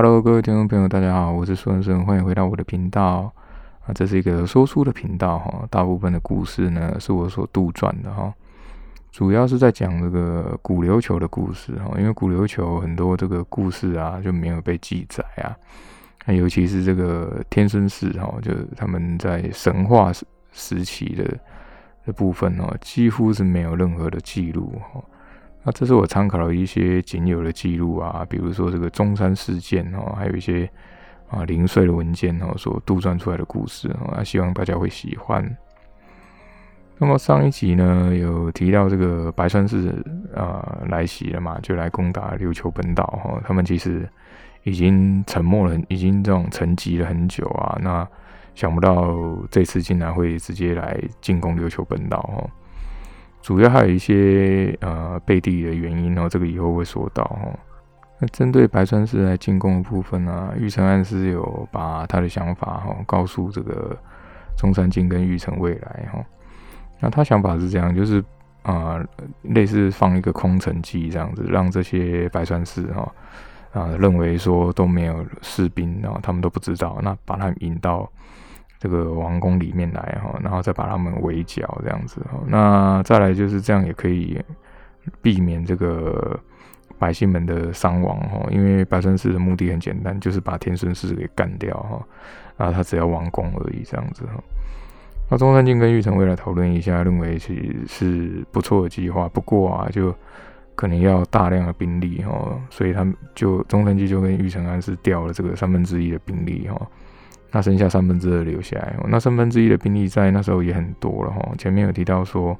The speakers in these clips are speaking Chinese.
Hello，各位听众朋友，大家好，我是苏文生，欢迎回到我的频道啊。这是一个说书的频道哈，大部分的故事呢是我所杜撰的哈，主要是在讲这个古琉球的故事哈。因为古琉球很多这个故事啊就没有被记载啊，那尤其是这个天孙氏哈，就他们在神话时期的的部分哦，几乎是没有任何的记录哈。那这是我参考了一些仅有的记录啊，比如说这个中山事件哦，还有一些啊零碎的文件哦所杜撰出来的故事啊，希望大家会喜欢。那么上一集呢有提到这个白川氏啊来袭了嘛，就来攻打琉球本岛哈，他们其实已经沉默了，已经这种沉寂了很久啊，那想不到这次竟然会直接来进攻琉球本岛哦。主要还有一些呃背地里的原因哦，这个以后会说到哦。那针对白川氏来进攻的部分呢，玉成暗司有把他的想法哈告诉这个中山靖跟玉成未来哈。那他想法是这样，就是啊类似放一个空城计这样子，让这些白川氏哈啊认为说都没有士兵然后他们都不知道，那把他们引到。这个王宫里面来哈，然后再把他们围剿这样子哈。那再来就是这样也可以避免这个百姓们的伤亡哈。因为白川氏的目的很简单，就是把天孙氏给干掉哈。那他只要王宫而已这样子哈。那中山靖跟玉成未来讨论一下，认为其实是不错的计划。不过啊，就可能要大量的兵力哈，所以他们就中山靖就跟玉成安是调了这个三分之一的兵力哈。那剩下三分之二留下来，那三分之一的兵力在那时候也很多了哈。前面有提到说，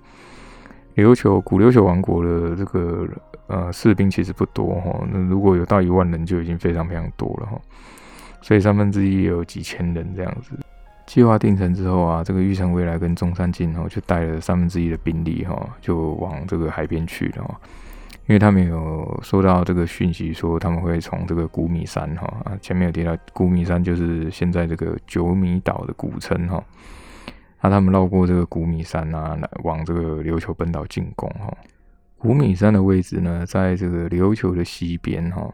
琉球古琉球王国的这个呃士兵其实不多哈，那如果有到一万人就已经非常非常多了哈。所以三分之一也有几千人这样子。计划定成之后啊，这个玉成未来跟中山靖哈就带了三分之一的兵力哈，就往这个海边去了哈。因为他们有收到这个讯息，说他们会从这个古米山哈啊，前面有提到古米山就是现在这个九米岛的古称哈，那他们绕过这个古米山啊，来往这个琉球本岛进攻哈。古米山的位置呢，在这个琉球的西边哈，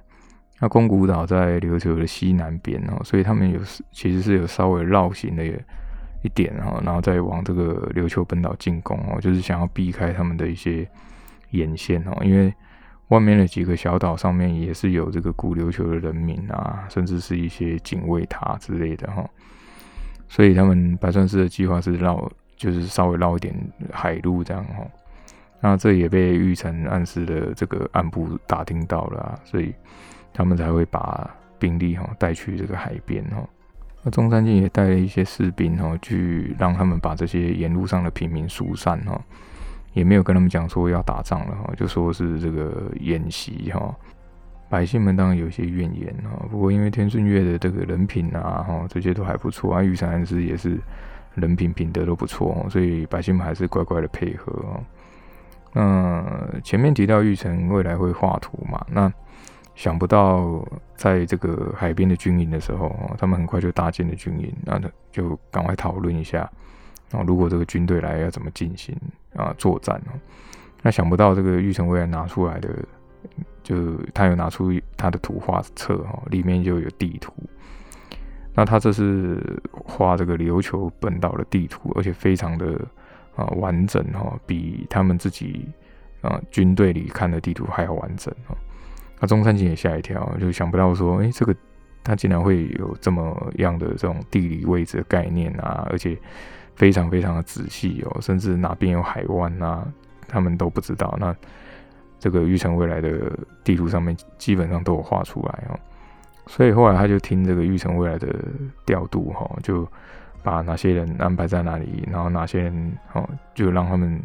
那宫古岛在琉球的西南边哈，所以他们有其实是有稍微绕行的一点哈，然后再往这个琉球本岛进攻哦，就是想要避开他们的一些沿线哦，因为。外面的几个小岛上面也是有这个古琉球的人民啊，甚至是一些警卫塔之类的哈，所以他们白川市的计划是绕，就是稍微绕一点海路这样哈。那这也被玉成暗示的这个暗部打听到了，所以他们才会把兵力哈带去这个海边哈。那中山靖也带了一些士兵哈，去让他们把这些沿路上的平民疏散哈。也没有跟他们讲说要打仗了哈，就说是这个演习哈。百姓们当然有些怨言哈，不过因为天顺月的这个人品啊哈，这些都还不错啊，玉山安师也是人品品德都不错，所以百姓们还是乖乖的配合啊。嗯，前面提到玉成未来会画图嘛，那想不到在这个海边的军营的时候，他们很快就搭建了军营，那就赶快讨论一下。啊，如果这个军队来要怎么进行啊作战哦？那想不到这个玉成未来拿出来的，就他有拿出他的图画册哈，里面就有地图。那他这是画这个琉球本岛的地图，而且非常的啊完整哈，比他们自己啊军队里看的地图还要完整哦。那中山景也吓一跳，就想不到说，哎，这个他竟然会有这么样的这种地理位置的概念啊，而且。非常非常的仔细哦，甚至哪边有海湾啊，他们都不知道。那这个玉成未来的地图上面基本上都有画出来哦，所以后来他就听这个玉成未来的调度哈，就把哪些人安排在哪里，然后哪些人哦，就让他们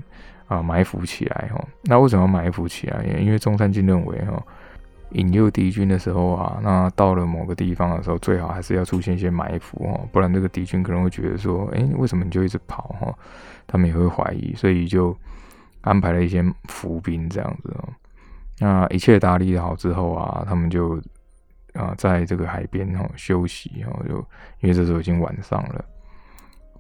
啊埋伏起来哈。那为什么埋伏起来？因为中山靖认为哈。引诱敌军的时候啊，那到了某个地方的时候，最好还是要出现一些埋伏哦，不然这个敌军可能会觉得说，哎，为什么你就一直跑哈？他们也会怀疑，所以就安排了一些伏兵这样子哦。那一切打理好之后啊，他们就啊在这个海边哦休息哦，就因为这时候已经晚上了。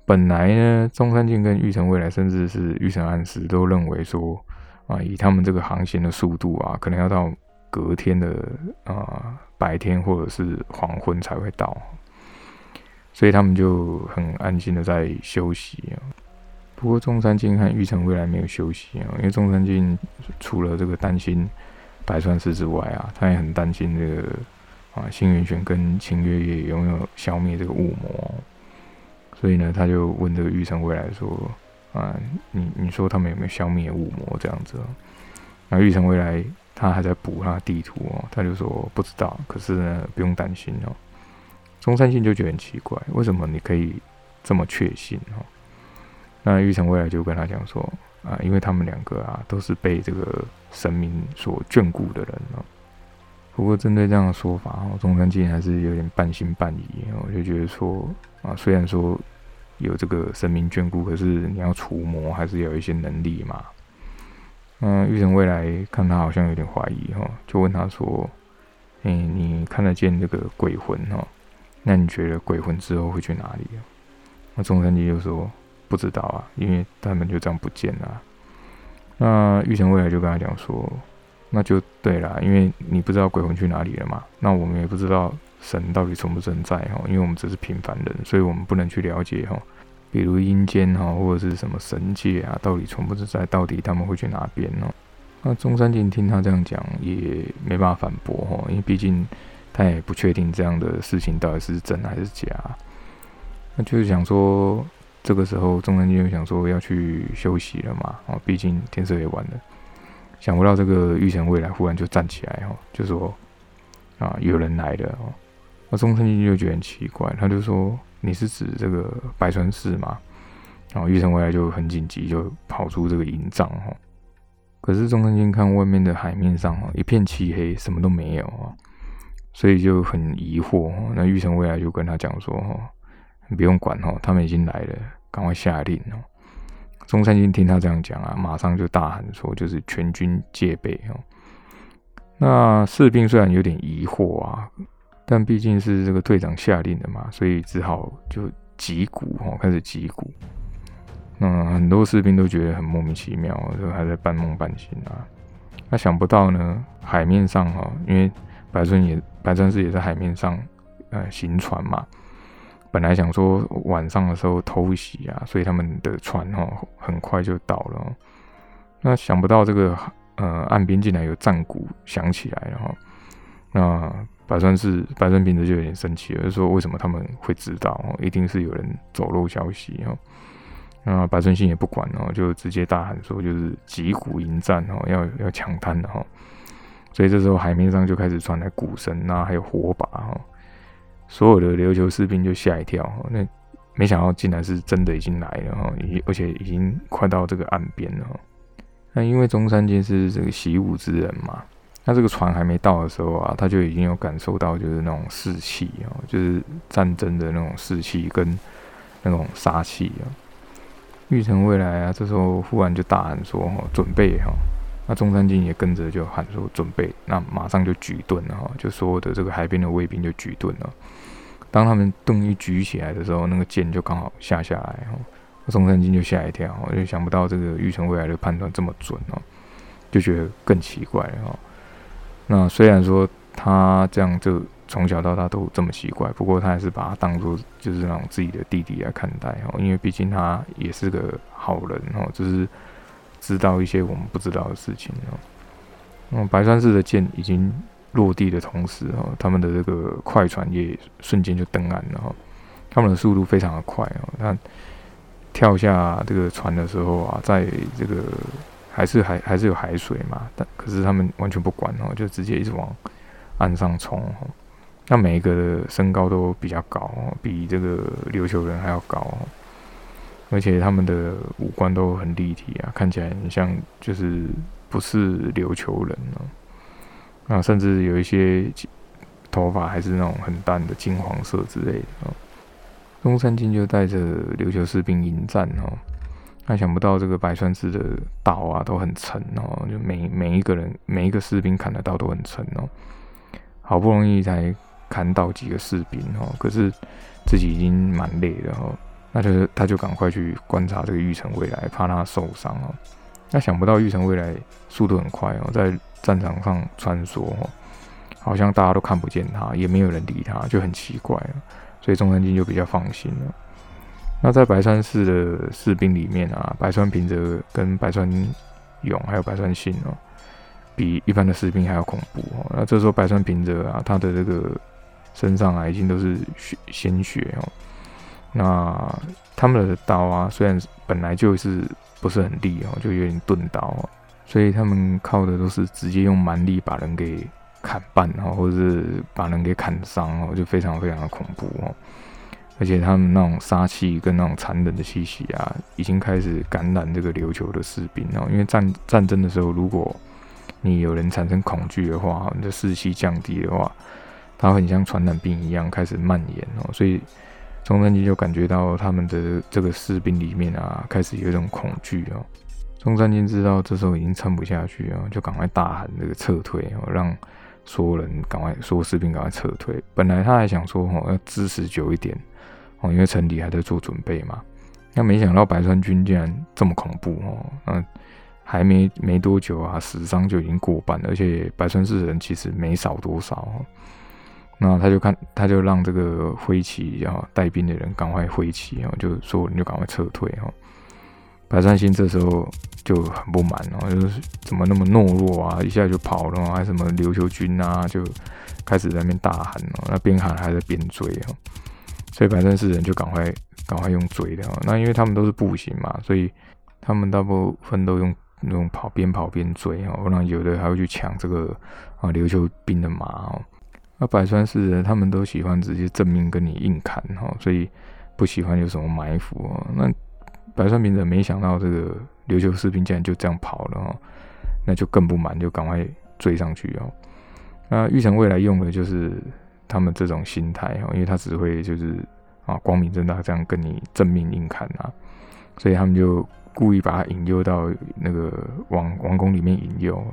本来呢，中山靖跟玉成未来，甚至是玉成暗司都认为说，啊，以他们这个航行的速度啊，可能要到。隔天的啊白天或者是黄昏才会到，所以他们就很安心的在休息啊。不过中山靖和玉成未来没有休息啊，因为中山靖除了这个担心白川氏之外啊，他也很担心这个啊新元玄跟秦月月有没有消灭这个雾魔，所以呢，他就问这个玉成未来说。啊，你你说他们有没有消灭雾魔这样子？那玉成未来他还在补他地图哦，他就说不知道，可是呢不用担心哦。中山信就觉得很奇怪，为什么你可以这么确信哦？那玉成未来就跟他讲说啊，因为他们两个啊都是被这个神明所眷顾的人哦。不过针对这样的说法哦，中山信还是有点半信半疑哦，就觉得说啊，虽然说。有这个神明眷顾，可是你要除魔，还是有一些能力嘛？嗯，玉成未来看他好像有点怀疑哈，就问他说：“哎，你看得见这个鬼魂哈？那你觉得鬼魂之后会去哪里？”那中山基就说：“不知道啊，因为他们就这样不见了。”那玉成未来就跟他讲说：“那就对了，因为你不知道鬼魂去哪里了嘛，那我们也不知道。”神到底存不存在哈？因为我们只是平凡人，所以我们不能去了解哈。比如阴间哈，或者是什么神界啊，到底存不存在？到底他们会去哪边呢？那中山靖听他这样讲，也没办法反驳哈，因为毕竟他也不确定这样的事情到底是真还是假。那就是想说，这个时候中山靖就想说要去休息了嘛，啊，毕竟天色也晚了。想不到这个玉成未来忽然就站起来哈，就说啊，有人来了哦。那中山靖就觉得很奇怪，他就说：“你是指这个白川氏吗？”然后玉成未来就很紧急，就跑出这个营帐哈。可是中山靖看外面的海面上哈一片漆黑，什么都没有啊，所以就很疑惑。那玉成未来就跟他讲说：“哈，你不用管哈，他们已经来了，赶快下令哦。”中山靖听他这样讲啊，马上就大喊说：“就是全军戒备哦。”那士兵虽然有点疑惑啊。但毕竟是这个队长下令的嘛，所以只好就击鼓哈，开始击鼓。那很多士兵都觉得很莫名其妙，就还在半梦半醒啊。那想不到呢，海面上哈，因为白川也白川氏也在海面上呃行船嘛。本来想说晚上的时候偷袭啊，所以他们的船哈很快就到了。那想不到这个呃岸边竟然有战鼓响起来了哈，那。白川是白川平子就有点生气了，就说为什么他们会知道？哦，一定是有人走漏消息哦。那白川信也不管哦，就直接大喊说，就是击鼓迎战哦，要要抢滩的哈。所以这时候海面上就开始传来鼓声啊，还有火把哈。所有的琉球士兵就吓一跳，那没想到竟然是真的已经来了哈，而且已经快到这个岸边了。那因为中山靖是这个习武之人嘛。那这个船还没到的时候啊，他就已经有感受到就是那种士气哦，就是战争的那种士气跟那种杀气啊。玉成未来啊，这时候忽然就大喊说：“哈，准备哈！”那中山靖也跟着就喊说：“准备！”那马上就举盾了哈，就所有的这个海边的卫兵就举盾了。当他们盾一举起来的时候，那个箭就刚好下下来哈。中山靖就吓一跳，我就想不到这个玉成未来的判断这么准哦，就觉得更奇怪了哈。那虽然说他这样就从小到大都这么奇怪，不过他还是把他当做就是那种自己的弟弟来看待哦，因为毕竟他也是个好人哦，就是知道一些我们不知道的事情哦。嗯，白川市的剑已经落地的同时哦，他们的这个快船也瞬间就登岸了哈，他们的速度非常的快哦，那跳下这个船的时候啊，在这个。还是还还是有海水嘛，但可是他们完全不管哦，就直接一直往岸上冲。那每一个的身高都比较高，比这个琉球人还要高。而且他们的五官都很立体啊，看起来很像就是不是琉球人哦。那甚至有一些头发还是那种很淡的金黄色之类的哦。中山靖就带着琉球士兵迎战哦。他想不到这个白川氏的刀啊都很沉哦，就每每一个人每一个士兵砍的刀都很沉哦，好不容易才砍倒几个士兵哦，可是自己已经蛮累了哦，那就他就赶快去观察这个玉成未来，怕他受伤哦。那想不到玉成未来速度很快哦，在战场上穿梭哦，好像大家都看不见他，也没有人理他，就很奇怪。所以中山靖就比较放心了。那在白川市的士兵里面啊，白川平泽跟白川勇还有白川信哦，比一般的士兵还要恐怖哦。那这时候白川平泽啊，他的这个身上啊，已经都是血鲜血哦。那他们的刀啊，虽然本来就是不是很利哦，就有点钝刀哦，所以他们靠的都是直接用蛮力把人给砍半哦，或者是把人给砍伤哦，就非常非常的恐怖哦。而且他们那种杀气跟那种残忍的气息啊，已经开始感染这个琉球的士兵哦。因为战战争的时候，如果你有人产生恐惧的话，你的士气降低的话，它很像传染病一样开始蔓延哦。所以中山靖就感觉到他们的这个士兵里面啊，开始有一种恐惧哦。中山靖知道这时候已经撑不下去哦，就赶快大喊这个撤退哦，让所有人赶快，所有士兵赶快撤退。本来他还想说哦，要支持久一点。哦，因为城里还在做准备嘛，那没想到白川军竟然这么恐怖哦，嗯，还没没多久啊，死伤就已经过半，而且白川市人其实没少多少，那他就看，他就让这个挥旗然后带兵的人赶快挥旗哦，就说你就赶快撤退哦。白川信这时候就很不满哦，就是怎么那么懦弱啊，一下就跑了，还什么琉球军啊，就开始在那边大喊哦，那边喊还在边追哦。所以白川市人就赶快赶快用追的，那因为他们都是步行嘛，所以他们大部分都用那种跑边跑边追哦，不然有的还会去抢这个啊琉球兵的马哦。那白川市人他们都喜欢直接正面跟你硬砍哈，所以不喜欢有什么埋伏哦。那白川平者没想到这个琉球士兵竟然就这样跑了哦，那就更不满，就赶快追上去哦。那玉成未来用的就是。他们这种心态哈，因为他只会就是啊光明正大这样跟你正面硬砍啊，所以他们就故意把他引诱到那个王王宫里面引诱。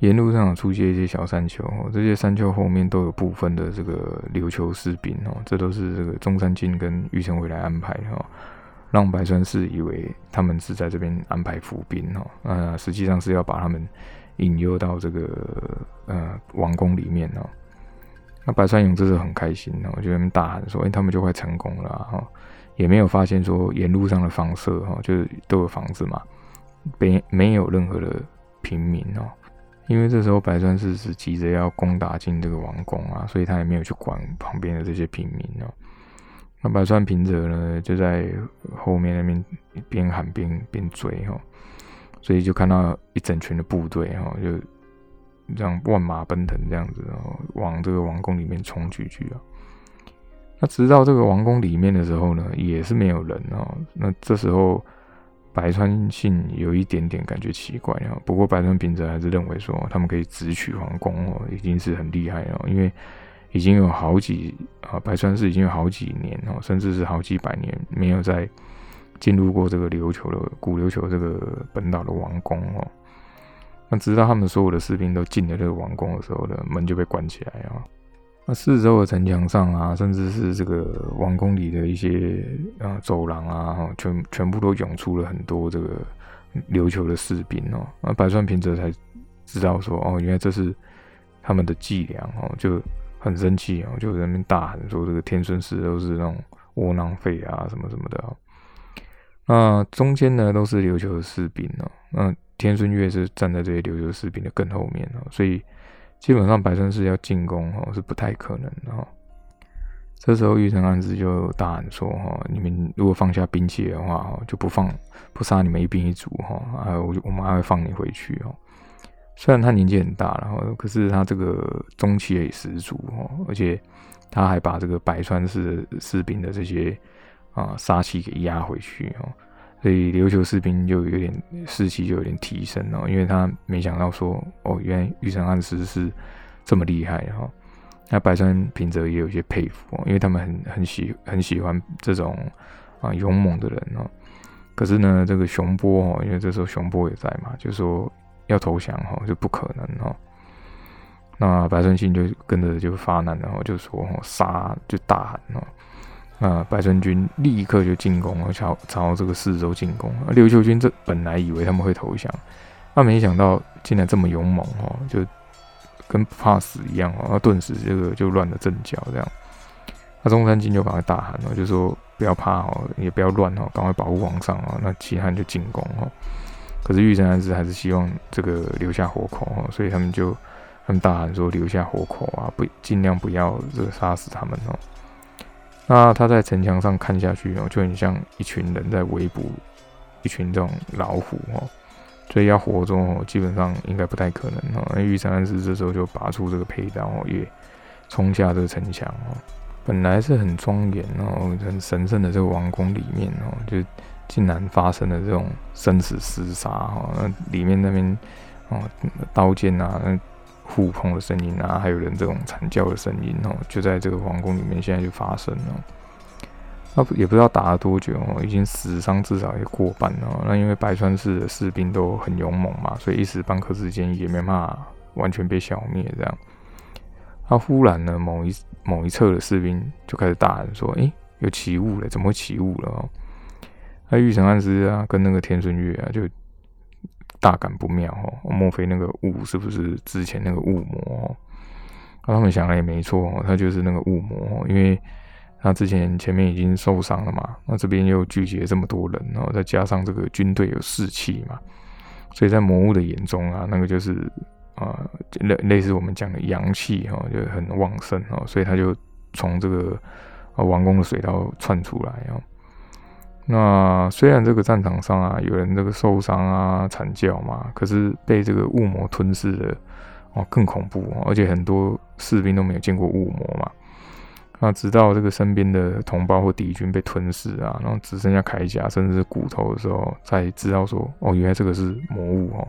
沿路上出现一些小山丘，这些山丘后面都有部分的这个琉球士兵哦，这都是这个中山靖跟玉成伟来安排哈，让白川氏以为他们是在这边安排伏兵哦，呃，实际上是要把他们引诱到这个呃王宫里面哦。那白川勇这时候很开心哦，就在那大喊说：“哎，他们就快成功了哈！”也没有发现说沿路上的房舍哈，就是都有房子嘛，没没有任何的平民哦。因为这时候白川氏是急着要攻打进这个王宫啊，所以他也没有去管旁边的这些平民哦。那白川平泽呢，就在后面那边边喊边边追哈，所以就看到一整群的部队哈，就。这样万马奔腾，这样子哦，往这个王宫里面冲去去啊。那直到这个王宫里面的时候呢，也是没有人哦。那这时候白川信有一点点感觉奇怪啊。不过白川平则还是认为说，他们可以直取皇宫哦，已经是很厉害了。因为已经有好几啊，白川氏已经有好几年哦，甚至是好几百年没有再进入过这个琉球的古琉球这个本岛的王宫哦。那直到他们所有的士兵都进了这个王宫的时候呢，门就被关起来啊。那四周的城墙上啊，甚至是这个王宫里的一些啊走廊啊，全全部都涌出了很多这个琉球的士兵哦。那白川平则才知道说，哦，原来这是他们的伎俩哦，就很生气哦，就在那边大喊说，这个天孙氏都是那种窝囊废啊，什么什么的。那中间呢，都是琉球的士兵哦，那。天孙月是站在这些琉球士兵的更后面哦，所以基本上白川氏要进攻哦是不太可能的。这时候玉成安之就大喊说：“哈，你们如果放下兵器的话，就不放不杀你们一兵一卒哈，啊我我们还会放你回去哦。虽然他年纪很大了哈，可是他这个中气也十足哦，而且他还把这个白川氏士兵的这些啊杀气给压回去哦。”所以琉球士兵就有点士气就有点提升哦，因为他没想到说哦，原来玉成安师是这么厉害哈。那白川平泽也有些佩服哦，因为他们很很喜很喜欢这种啊勇猛的人哦。可是呢，这个熊波哦，因为这时候熊波也在嘛，就说要投降哈，就不可能哦。那白川信就跟着就发难，然后就说哦杀，就大喊哦。啊！白川军立刻就进攻了，朝朝这个四周进攻。啊琉球军这本来以为他们会投降，那没想到竟然这么勇猛哦，就跟不怕死一样哦，那顿时这个就乱了阵脚这样。那中山靖就赶快大喊哦，就说不要怕哦，也不要乱哦，赶快保护皇上哦。那其他人就进攻哦。可是玉成安师还是希望这个留下活口哦，所以他们就他们大喊说留下活口啊，不尽量不要这个杀死他们哦。那他在城墙上看下去哦，就很像一群人在围捕一群这种老虎哦，所以要活捉哦，基本上应该不太可能哦。那玉成安师这时候就拔出这个佩刀哦，也冲下这个城墙哦。本来是很庄严哦，很神圣的这个王宫里面哦，就竟然发生了这种生死厮杀哈。那里面那边哦，刀剑啊，那互碰的声音啊，还有人这种惨叫的声音哦，就在这个皇宫里面现在就发生了。那也不知道打了多久哦，已经死伤至少也过半了。那因为白川市的士兵都很勇猛嘛，所以一时半刻之间也没办法完全被消灭这样。他忽然呢，某一某一侧的士兵就开始大喊说：“诶，有起雾了，怎么会起雾了？”，那玉成安师啊，跟那个天孙月啊，就大感不妙哦。莫非那个雾是不是之前那个雾魔？那他们想的也没错，他就是那个雾魔，因为他之前前面已经受伤了嘛，那这边又聚集了这么多人，然后再加上这个军队有士气嘛，所以在魔物的眼中啊，那个就是。啊，类类似我们讲的阳气哈，就很旺盛哦，所以他就从这个王宫的水道窜出来哦。那虽然这个战场上啊有人这个受伤啊惨叫嘛，可是被这个雾魔吞噬的哦更恐怖，而且很多士兵都没有见过雾魔嘛。那直到这个身边的同胞或敌军被吞噬啊，然后只剩下铠甲甚至是骨头的时候，才知道说哦，原来这个是魔物哦，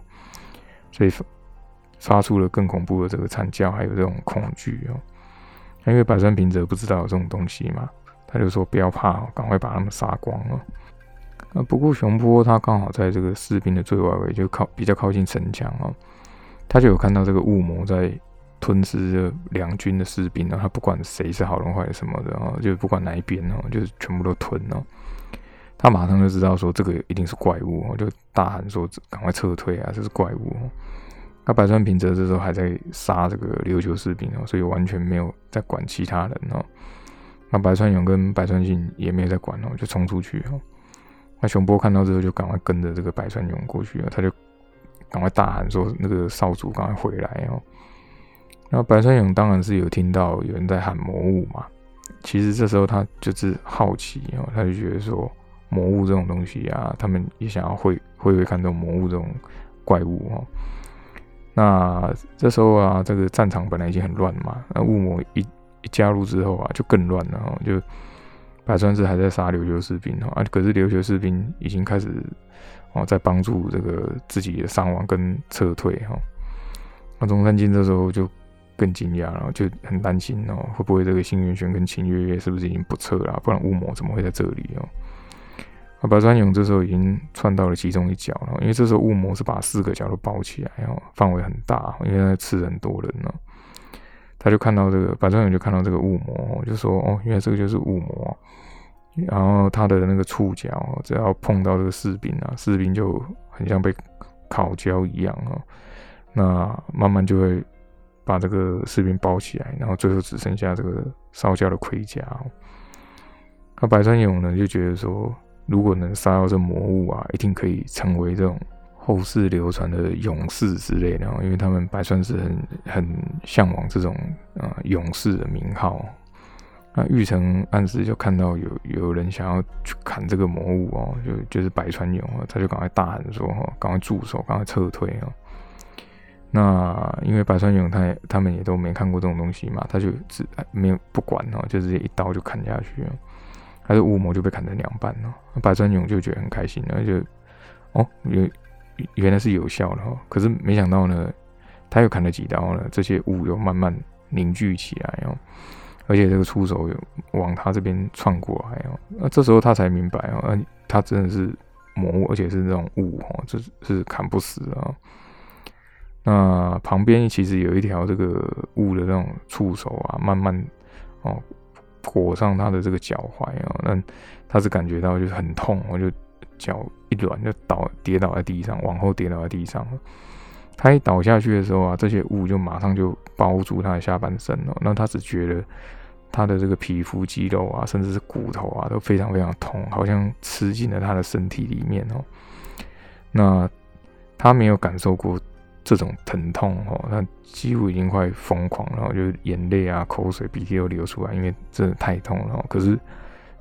所以。发出了更恐怖的这个惨叫，还有这种恐惧哦。因为百川平泽不知道有这种东西嘛，他就说不要怕，赶快把他们杀光了。啊，不过熊坡他刚好在这个士兵的最外围，就靠比较靠近城墙哦，他就有看到这个雾魔在吞噬着两军的士兵呢。他不管谁是好人坏什么的哦，就不管哪一边哦，就是全部都吞了。他马上就知道说这个一定是怪物，就大喊说赶快撤退啊，这是怪物。那白川平则这时候还在杀这个琉球士兵哦，所以完全没有在管其他人哦。那白川勇跟白川信也没有在管哦，就冲出去哦。那熊波看到之后就赶快跟着这个白川勇过去了，他就赶快大喊说：“那个少主赶快回来哦！”那白川勇当然是有听到有人在喊魔物嘛。其实这时候他就是好奇哦，他就觉得说魔物这种东西啊，他们也想要会会不会看到魔物这种怪物哦。那这时候啊，这个战场本来已经很乱嘛，那雾魔一加入之后啊，就更乱了哈。就白川氏还在杀琉球士兵哈，啊，可是琉球士兵已经开始哦，在帮助这个自己的伤亡跟撤退哈。那中山靖这时候就更惊讶了，就很担心哦，会不会这个新元玄跟秦月月是不是已经不撤了？不然雾魔怎么会在这里哦？啊，白川勇这时候已经窜到了其中一角了，因为这时候雾魔是把四个角都包起来，哦，范围很大，因为他吃很多人呢。他就看到这个白川勇就看到这个雾魔，就说：“哦，原来这个就是雾魔。”然后他的那个触角只要碰到这个士兵啊，士兵就很像被烤焦一样哦。那慢慢就会把这个士兵包起来，然后最后只剩下这个烧焦的盔甲。那白川勇呢就觉得说。如果能杀到这魔物啊，一定可以成为这种后世流传的勇士之类的，因为他们白川是很很向往这种啊勇士的名号。那玉成暗示就看到有有人想要去砍这个魔物哦，就就是白川勇啊，他就赶快大喊说：“哈，赶快住手，赶快撤退啊！”那因为白川勇他他们也都没看过这种东西嘛，他就只没有不管哦，就直接一刀就砍下去了。还是雾魔就被砍成两半了，白川勇就觉得很开心，然后就哦，原原来是有效的哈，可是没想到呢，他又砍了几刀呢，这些雾又慢慢凝聚起来哦，而且这个触手又往他这边窜过来哦，那这时候他才明白哦，嗯，他真的是魔物，而且是那种雾哦，这是砍不死啊。那旁边其实有一条这个雾的那种触手啊，慢慢哦。裹上他的这个脚踝啊，那他是感觉到就是很痛，我就脚一软就倒跌倒在地上，往后跌倒在地上了。他一倒下去的时候啊，这些雾就马上就包住他的下半身了。那他只觉得他的这个皮肤、肌肉啊，甚至是骨头啊，都非常非常痛，好像吃进了他的身体里面哦。那他没有感受过这种疼痛哦，他几乎已经快疯狂了，就眼泪啊、口水、鼻涕都流出来，因为真的太痛了。可是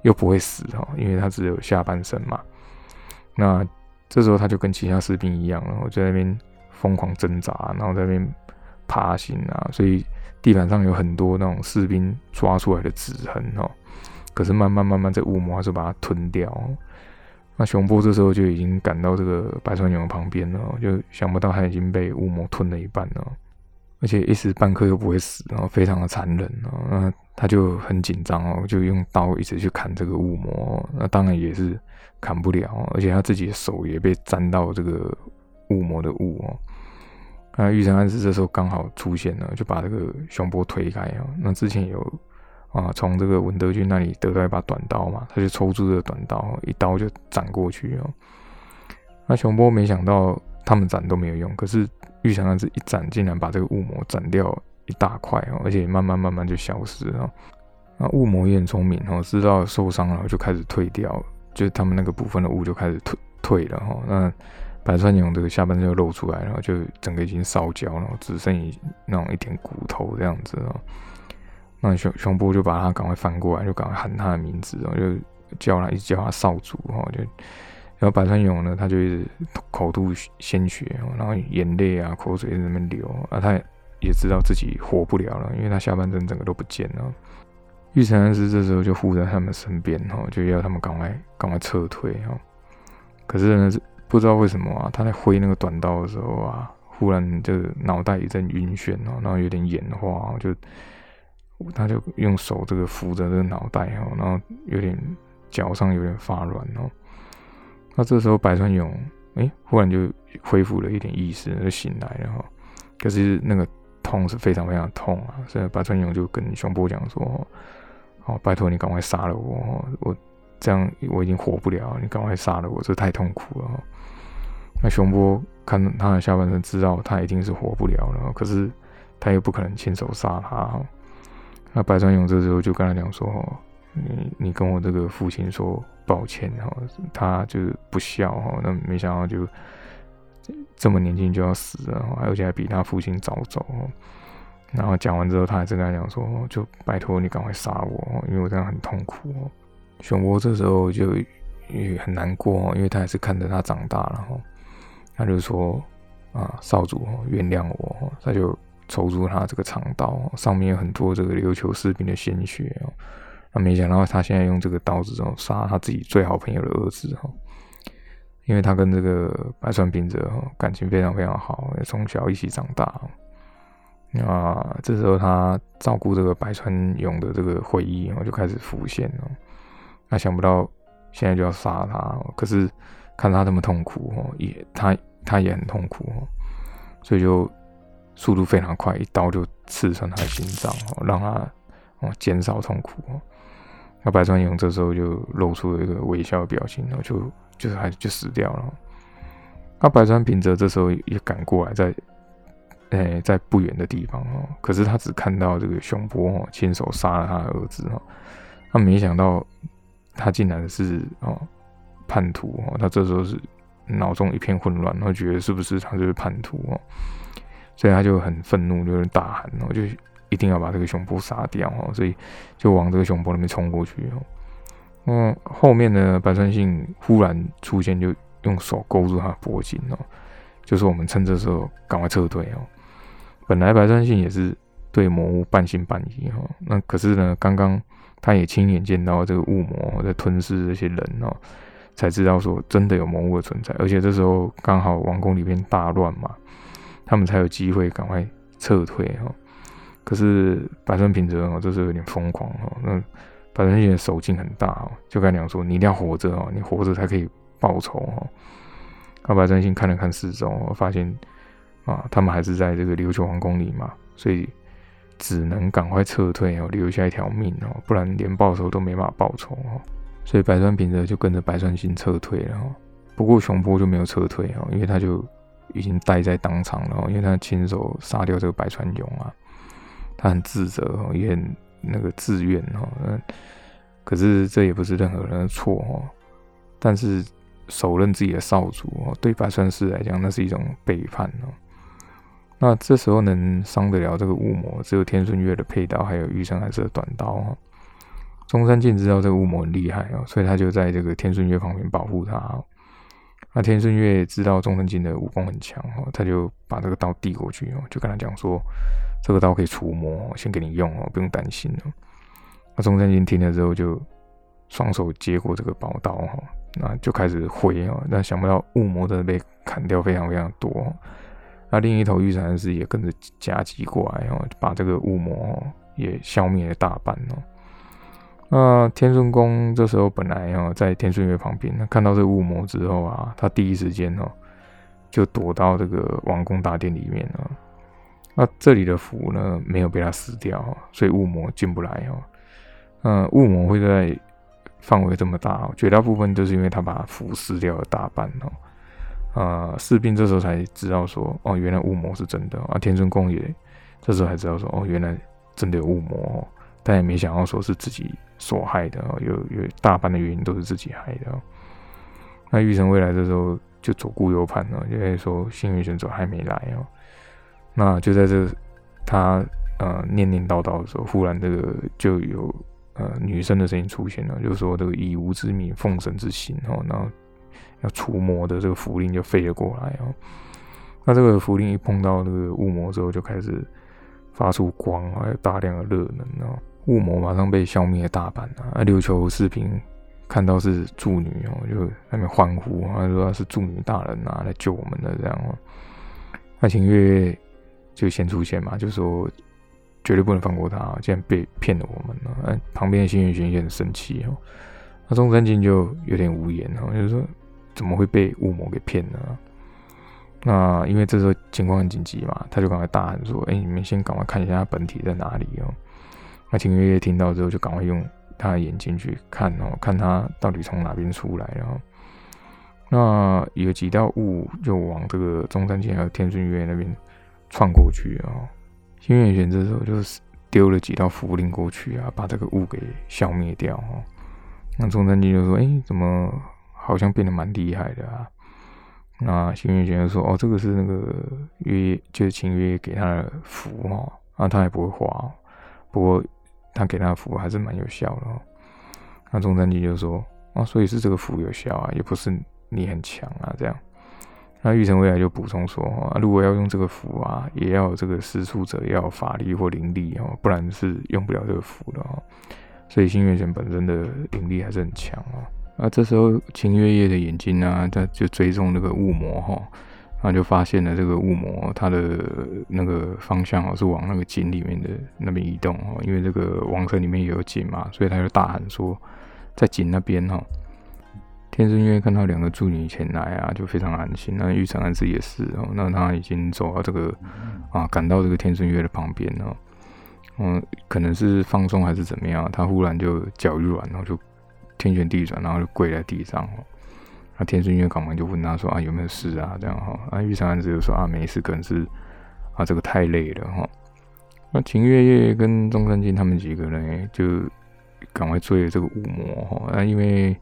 又不会死哦，因为他只有下半身嘛。那这时候他就跟其他士兵一样，然后在那边。疯狂挣扎，然后在那边爬行啊，所以地板上有很多那种士兵抓出来的指痕哦。可是慢慢慢慢，这雾魔还是把它吞掉。那熊波这时候就已经赶到这个白川勇旁边了，就想不到他已经被雾魔吞了一半了，而且一时半刻又不会死，然后非常的残忍哦。那他就很紧张哦，就用刀一直去砍这个雾魔。那当然也是砍不了，而且他自己的手也被沾到这个。雾魔的雾哦，那玉成安子这时候刚好出现了，就把这个熊波推开哦。那之前有啊，从这个文德军那里得到一把短刀嘛，他就抽出这个短刀，一刀就斩过去哦。那熊波没想到他们斩都没有用，可是玉成安子一斩，竟然把这个雾魔斩掉一大块哦，而且慢慢慢慢就消失了。那雾魔也很聪明哦，知道受伤了就开始退掉了，就他们那个部分的雾就开始退退了哈。那白川勇这个下半身就露出来，然后就整个已经烧焦了，只剩一那种一点骨头这样子哦。那熊熊波就把他赶快翻过来，就赶快喊他的名字，然后就叫他，一直叫他少主哈。就然后白川勇呢，他就一直口吐鲜血，然后眼泪啊、口水在那边流啊。他也知道自己活不了了，因为他下半身整个都不见了。玉成安师这时候就护在他们身边哈，就要他们赶快赶快撤退哈。可是呢。不知道为什么啊，他在挥那个短刀的时候啊，忽然就脑袋一阵晕眩哦，然后有点眼花，就他就用手这个扶着这个脑袋哦，然后有点脚上有点发软哦。那这时候白川勇哎，忽然就恢复了一点意识，就醒来了哈。可是那个痛是非常非常痛啊，所以白川勇就跟熊波讲说：“，拜托你赶快杀了我，我这样我已经活不了，你赶快杀了我，这太痛苦了。”那熊波看他的下半身，知道他一定是活不了了。可是他又不可能亲手杀他。那白川勇这时候就跟他讲说：“你你跟我这个父亲说抱歉哈，他就是不孝哈。那没想到就这么年轻就要死了，而且还比他父亲早走。然后讲完之后，他还是跟他讲说：就拜托你赶快杀我，因为我这样很痛苦。熊波这时候就也很难过，因为他还是看着他长大然后。他就说：“啊，少主，原谅我。”他就抽出他这个长刀，上面有很多这个琉球士兵的鲜血哦。那没想到他现在用这个刀子哦杀他自己最好朋友的儿子哈，因为他跟这个白川平泽感情非常非常好，也从小一起长大。啊这时候他照顾这个白川勇的这个回忆哦就开始浮现了。那想不到现在就要杀他，可是。看他这么痛苦哦，也他他也很痛苦哦，所以就速度非常快，一刀就刺穿他的心脏哦，让他哦减少痛苦哦。那白川勇这时候就露出了一个微笑的表情，然后就就是还就死掉了。那白川平泽这时候也赶过来，在诶在不远的地方哦，可是他只看到这个熊波哦亲手杀了他的儿子哦，他没想到他竟然是哦。叛徒哦，他这时候是脑中一片混乱，然后觉得是不是他就是叛徒哦，所以他就很愤怒，就是大喊哦，就一定要把这个熊波杀掉哦，所以就往这个熊波那边冲过去哦。嗯，后面呢，白川信忽然出现，就用手勾住他脖颈哦，就是我们趁这时候赶快撤退哦。本来白川信也是对魔物半信半疑哈，那可是呢，刚刚他也亲眼见到这个雾魔在吞噬这些人哦。才知道说真的有魔物的存在，而且这时候刚好王宫里面大乱嘛，他们才有机会赶快撤退哈。可是白川平泽哦，这时候有点疯狂哦。那白川信的手劲很大哦，就跟他讲说：“你一定要活着哦，你活着才可以报仇哦。”那白川信看了看四周，发现啊，他们还是在这个琉球王宫里嘛，所以只能赶快撤退哦，留下一条命哦，不然连报仇都没办法报仇哦。所以白川平则就跟着白川信撤退了哦。不过熊波就没有撤退哦，因为他就已经待在当场了哦，因为他亲手杀掉这个白川勇啊，他很自责哦，也很那个自愿哦。可是这也不是任何人的错哦。但是手刃自己的少主哦，对白川氏来讲，那是一种背叛哦。那这时候能伤得了这个雾魔，只有天顺月的佩刀，还有玉生还是短刀哦。中山靖知道这个雾魔很厉害哦，所以他就在这个天顺月旁边保护他。那天顺月知道中山靖的武功很强哦，他就把这个刀递过去哦，就跟他讲说：“这个刀可以除魔，先给你用哦，不用担心哦。”那中山靖听了之后，就双手接过这个宝刀哈，那就开始挥哦。但想不到雾魔真的被砍掉非常非常多。那另一头玉山士也跟着夹击过来哦，把这个雾魔也消灭了大半哦。那天顺宫这时候本来哦在天顺月旁边，那看到这个雾魔之后啊，他第一时间哦就躲到这个王宫大殿里面了。那这里的符呢没有被他撕掉，所以雾魔进不来哦。嗯，雾魔会在范围这么大，绝大部分就是因为他把符撕掉了大半哦。呃，士兵这时候才知道说，哦，原来雾魔是真的啊。天尊公也这时候才知道说，哦，原来真的有雾魔。但也没想到说是自己所害的哦，有有大半的原因都是自己害的。那玉成未来的时候就左顾右盼哦，因为说幸运选手还没来哦。那就在这他呃念念叨叨的时候，忽然这个就有呃女生的声音出现了，就说这个以无之名奉神之心哦，然后要除魔的这个符令就飞了过来哦。那这个符令一碰到那个雾魔之后，就开始发出光，还有大量的热能哦。雾魔马上被消灭大半啊！琉球视频看到是助女哦，就那边欢呼啊，说他是助女大人啊来救我们的这样哦。那秦月就先出现嘛，就说绝对不能放过他，竟然被骗了我们了。哎，旁边的新月玄也很生气哦。那中山靖就有点无言哦，就是说怎么会被雾魔给骗呢？那因为这时候情况很紧急嘛，他就赶快大喊说：“哎，你们先赶快看一下他本体在哪里哦。”那秦月月听到之后，就赶快用他的眼睛去看哦，看他到底从哪边出来。然后，那有几道雾就往这个中山靖还有天顺月那边窜过去啊。新月玄这时候就是丢了几道符令过去啊，把这个雾给消灭掉哦。那中山靖就说：“哎，怎么好像变得蛮厉害的啊？”那新月玄就说：“哦，这个是那个月，就是秦月给他的符哦，啊，他也不会画，不过。”他给他的符还是蛮有效的哦。那中山靖就说：“啊，所以是这个符有效啊，也不是你很强啊，这样。”那玉成未来就补充说：“啊，如果要用这个符啊，也要这个施术者要法力或灵力哦，不然是用不了这个符的哦。所以新月玄本身的灵力还是很强哦。啊，这时候秦月夜的眼睛呢，他就追踪那个雾魔哈。”然后就发现了这个雾魔，它的那个方向哦是往那个井里面的那边移动哦，因为这个王城里面也有井嘛，所以他就大喊说，在井那边哈。天生月看到两个助女前来啊，就非常安心。那玉成安子也是哦，那他已经走到这个啊，赶到这个天顺月的旁边哦，嗯，可能是放松还是怎么样，他忽然就脚一软，然后就天旋地转，然后就跪在地上。那天顺月赶忙就问他说：“啊，有没有事啊？这样哈。”啊，玉长安子就说：“啊，没事，可能是啊，这个太累了哈。”那秦月月跟中山靖他们几个人就赶快追了这个雾魔哈。那因为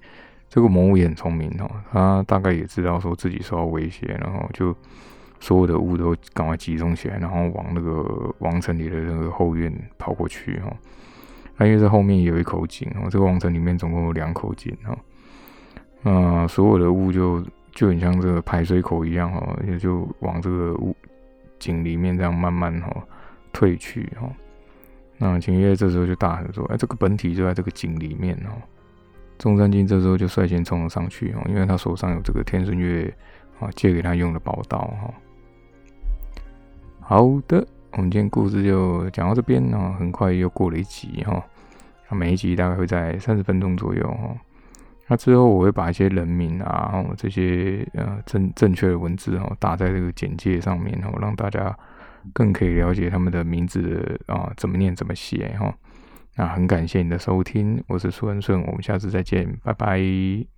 这个魔物也很聪明哈，他大概也知道说自己受到威胁，然后就所有的雾都赶快集中起来，然后往那个王城里的那个后院跑过去哈。那因为这后面有一口井哦，这个王城里面总共有两口井哈。那所有的雾就就很像这个排水口一样哈，也就往这个雾井里面这样慢慢哈退去哈。那秦月这时候就大喊说：“哎，这个本体就在这个井里面哦。”中山靖这时候就率先冲了上去哦，因为他手上有这个天顺月啊借给他用的宝刀哈。好的，我们今天故事就讲到这边哦，很快又过了一集哈。那每一集大概会在三十分钟左右哈。那之后我会把一些人名啊，这些呃正正确的文字哦打在这个简介上面哦，让大家更可以了解他们的名字的啊怎么念怎么写哈。那很感谢你的收听，我是苏恩顺，我们下次再见，拜拜。